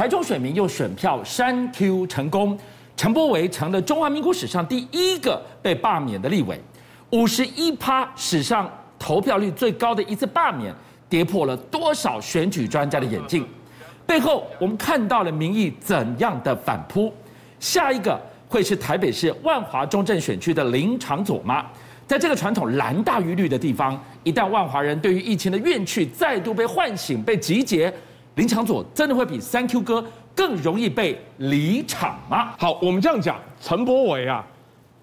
台中选民用选票删 Q 成功，陈柏惟成了中华民国史上第一个被罢免的立委，五十一趴史上投票率最高的一次罢免，跌破了多少选举专家的眼镜？背后我们看到了民意怎样的反扑？下一个会是台北市万华中正选区的林长佐吗？在这个传统蓝大于绿的地方，一旦万华人对于疫情的怨气再度被唤醒、被集结，林强佐真的会比三 Q 哥更容易被离场吗？好，我们这样讲，陈柏伟啊，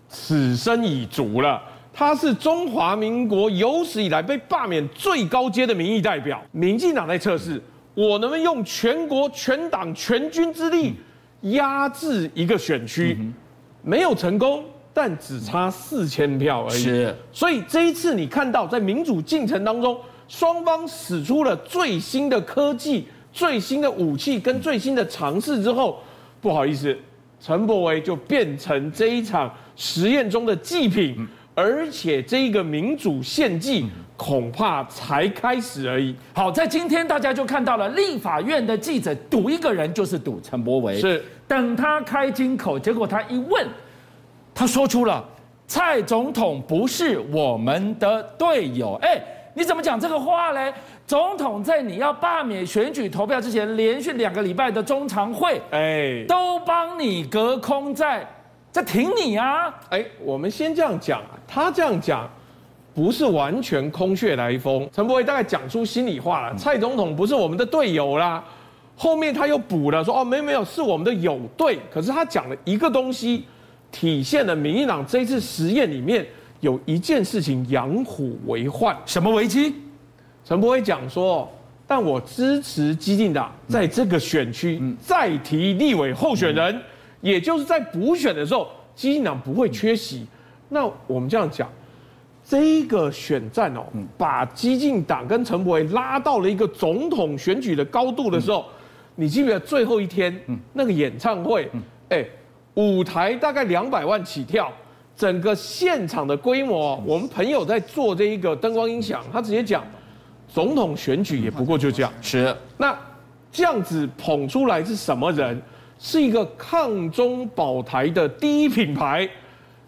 此生已足了。他是中华民国有史以来被罢免最高阶的民意代表。民进党在测试，我能不能用全国全党全军之力压制一个选区，没有成功。但只差四千票而已，是。所以这一次你看到在民主进程当中，双方使出了最新的科技、最新的武器跟最新的尝试之后，不好意思，陈柏维就变成这一场实验中的祭品，而且这一个民主献祭恐怕才开始而已。好，在今天大家就看到了立法院的记者赌一个人就是赌陈柏维，是。等他开金口，结果他一问。他说出了蔡总统不是我们的队友，哎，你怎么讲这个话嘞？总统在你要罢免选举投票之前，连续两个礼拜的中常会，哎，都帮你隔空在在挺你啊！哎，我们先这样讲，他这样讲不是完全空穴来风。陈柏惟大概讲出心里话了，蔡总统不是我们的队友啦。后面他又补了说，哦，没有没有，是我们的友队。可是他讲了一个东西。体现了民进党这一次实验里面有一件事情养虎为患，什么危机？陈柏威讲说，但我支持激进党在这个选区再提立委候选人，也就是在补选的时候，激进党不会缺席。那我们这样讲，这个选战哦，把激进党跟陈柏惟拉到了一个总统选举的高度的时候，你记不记得最后一天那个演唱会？哎。舞台大概两百万起跳，整个现场的规模，我们朋友在做这一个灯光音响，他直接讲，总统选举也不过就这样。是，那这样子捧出来是什么人？是一个抗中保台的第一品牌，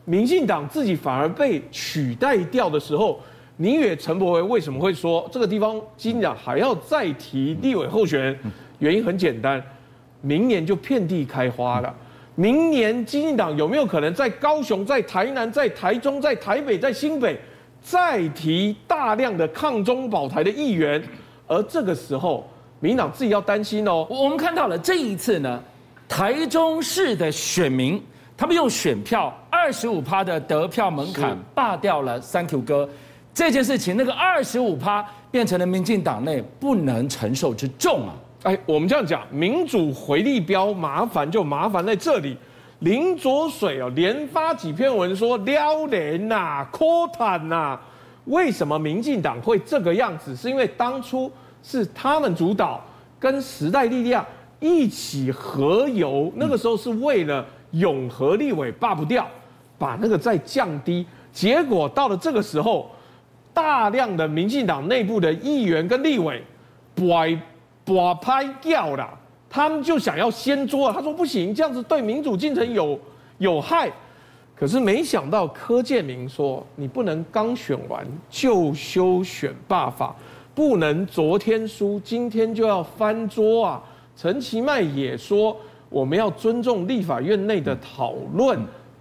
民进党自己反而被取代掉的时候，你以为陈柏惟为什么会说这个地方基进党还要再提立委候选人？原因很简单，明年就遍地开花了。明年，基进党有没有可能在高雄、在台南、在台中、在台北、在新北再提大量的抗中保台的议员？而这个时候，民党自己要担心哦。我们看到了这一次呢，台中市的选民，他们用选票二十五趴的得票门槛罢掉了三 Q 哥这件事情，那个二十五趴变成了民进党内不能承受之重啊。哎，我们这样讲，民主回力标麻烦就麻烦在这里。林浊水哦，连发几篇文说撩人呐、扩坦呐，为什么民进党会这个样子？是因为当初是他们主导，跟时代力量一起合游，那个时候是为了永和立委罢不掉，把那个再降低。结果到了这个时候，大量的民进党内部的议员跟立委歪。我拍掉了，他们就想要掀桌啊！他说不行，这样子对民主进程有有害。可是没想到柯建明说，你不能刚选完就修选罢法，不能昨天输今天就要翻桌啊！陈其迈也说，我们要尊重立法院内的讨论，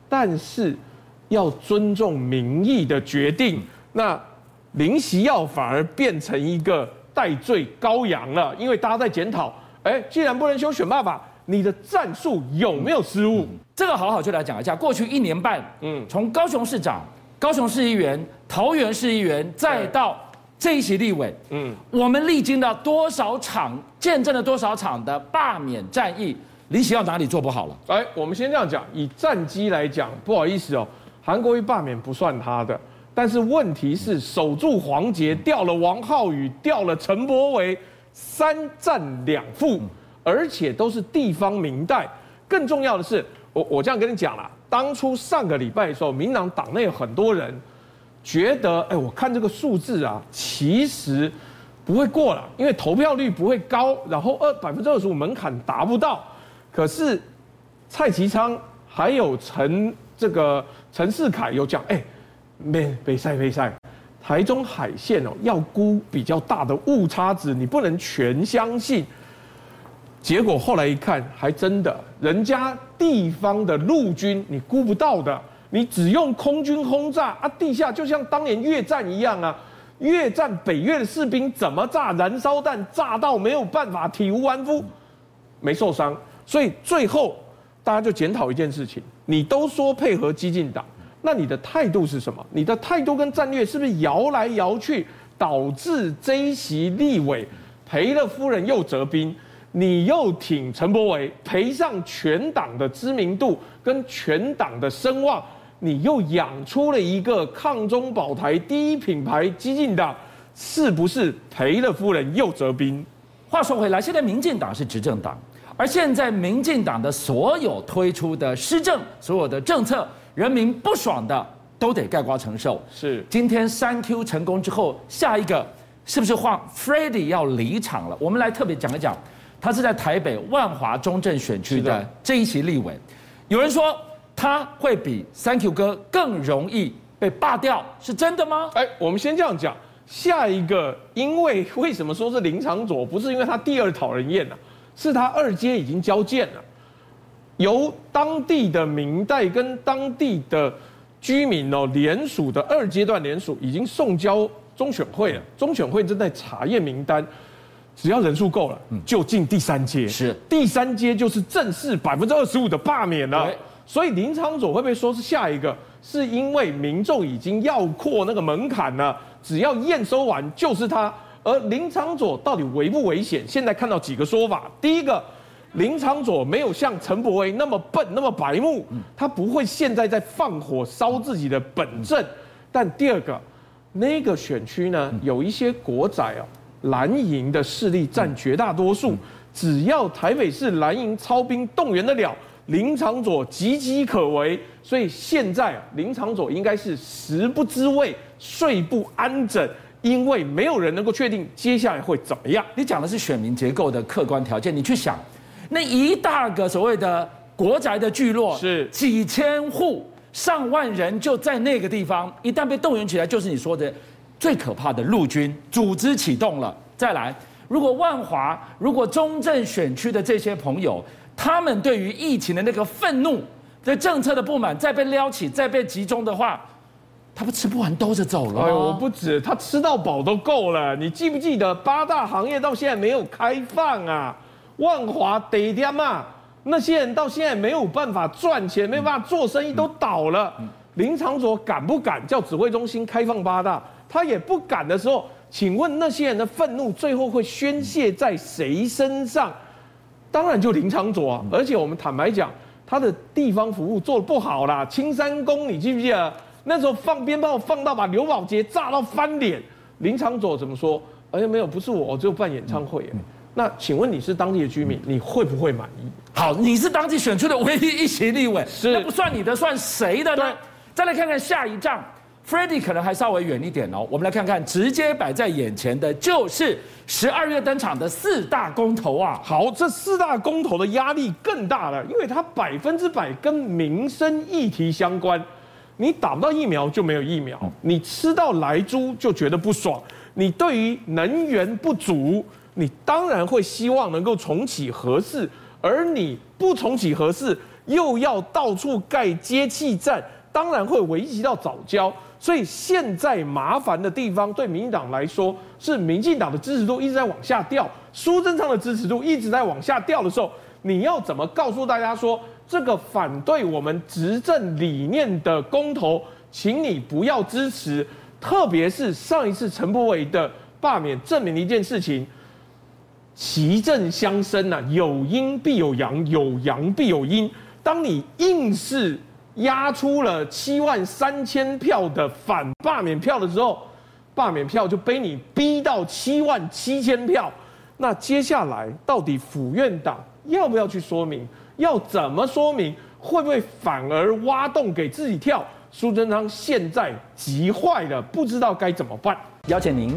但是要尊重民意的决定。那林锡耀反而变成一个。代罪羔羊了，因为大家在检讨，哎，既然不能修选罢法，你的战术有没有失误？这个好好就来讲一下。过去一年半，嗯，从高雄市长、高雄市议员、桃园市议员，再到这一席立委，嗯，我们历经了多少场，见证了多少场的罢免战役？林锡耀哪里做不好了？哎，我们先这样讲，以战绩来讲，不好意思哦，韩国瑜罢免不算他的。但是问题是守住黄捷，掉了王浩宇，掉了陈柏惟，三战两负，而且都是地方民代。更重要的是，我我这样跟你讲啦，当初上个礼拜的时候，民党党内有很多人觉得，哎，我看这个数字啊，其实不会过了，因为投票率不会高，然后二百分之二十五门槛达不到。可是蔡其昌还有陈这个陈世凯有讲，哎，没没赛没赛，台中海线哦要估比较大的误差值，你不能全相信。结果后来一看，还真的，人家地方的陆军你估不到的，你只用空军轰炸啊，地下就像当年越战一样啊，越战北越的士兵怎么炸燃烧弹，炸到没有办法，体无完肤，没受伤，所以最后大家就检讨一件事情，你都说配合激进党，那你的态度是什么？你的态度跟战略是不是摇来摇去，导致这一席立委赔了夫人又折兵？你又挺陈柏惟，赔上全党的知名度跟全党的声望，你又养出了一个抗中保台第一品牌激进党，是不是赔了夫人又折兵？话说回来，现在民进党是执政党，而现在民进党的所有推出的施政、所有的政策，人民不爽的都得盖瓜承受。是，今天三 Q 成功之后，下一个是不是换 Freddy 要离场了？我们来特别讲一讲。他是在台北万华中正选区的这一席立委，有人说他会比三 Q 哥更容易被罢掉，是真的吗？哎，我们先这样讲，下一个，因为为什么说是林长佐？不是因为他第二讨人厌啊，是他二阶已经交件了，由当地的明代跟当地的居民哦联署的二阶段联署已经送交中选会了，中选会正在查验名单。只要人数够了，就进第三阶。是第三阶就是正式百分之二十五的罢免了。所以林昌佐会不会说是下一个？是因为民众已经要过那个门槛了，只要验收完就是他。而林昌佐到底危不危险？现在看到几个说法。第一个，林昶佐没有像陈柏惟那么笨那么白目，他不会现在在放火烧自己的本阵。但第二个，那个选区呢，有一些国仔啊。蓝营的势力占绝大多数，只要台北市蓝营操兵动员得了，林长佐岌岌可危。所以现在啊，林长佐应该是食不知味，睡不安枕，因为没有人能够确定接下来会怎么样。你讲的是选民结构的客观条件，你去想，那一大个所谓的国宅的聚落，是几千户、上万人就在那个地方，一旦被动员起来，就是你说的。最可怕的陆军组织启动了，再来，如果万华、如果中正选区的这些朋友，他们对于疫情的那个愤怒、对政策的不满，再被撩起、再被集中的话，他不吃不完兜着走了。哎呦，我不止，他吃到饱都够了。你记不记得八大行业到现在没有开放啊？万华得点嘛，那些人到现在没有办法赚钱，没有办法做生意，都倒了。林长佐敢不敢叫指挥中心开放八大？他也不敢的时候，请问那些人的愤怒最后会宣泄在谁身上？当然就林长佐啊！而且我们坦白讲，他的地方服务做的不好啦。青山宫，你记不记得那时候放鞭炮放到把刘宝杰炸到翻脸？林长佐怎么说？哎呀，没有，不是我，我只有办演唱会。那请问你是当地的居民，你会不会满意？好，你是当地选出的唯一一席立委，是那不算你的，算谁的呢？再来看看下一仗。Freddy 可能还稍微远一点哦，我们来看看，直接摆在眼前的就是十二月登场的四大公投啊。好，这四大公投的压力更大了，因为它百分之百跟民生议题相关。你打不到疫苗就没有疫苗，你吃到来猪就觉得不爽，你对于能源不足，你当然会希望能够重启核四，而你不重启核四，又要到处盖接气站，当然会危及到早交。所以现在麻烦的地方，对民进党来说，是民进党的支持度一直在往下掉，苏贞昌的支持度一直在往下掉的时候，你要怎么告诉大家说，这个反对我们执政理念的公投，请你不要支持。特别是上一次陈柏伟的罢免，证明了一件事情：其正相生啊，有阴必有阳，有阳必有阴。当你硬是。压出了七万三千票的反罢免票的时候，罢免票就被你逼到七万七千票。那接下来到底府院党要不要去说明？要怎么说明？会不会反而挖洞给自己跳？苏贞昌现在急坏了，不知道该怎么办。邀请您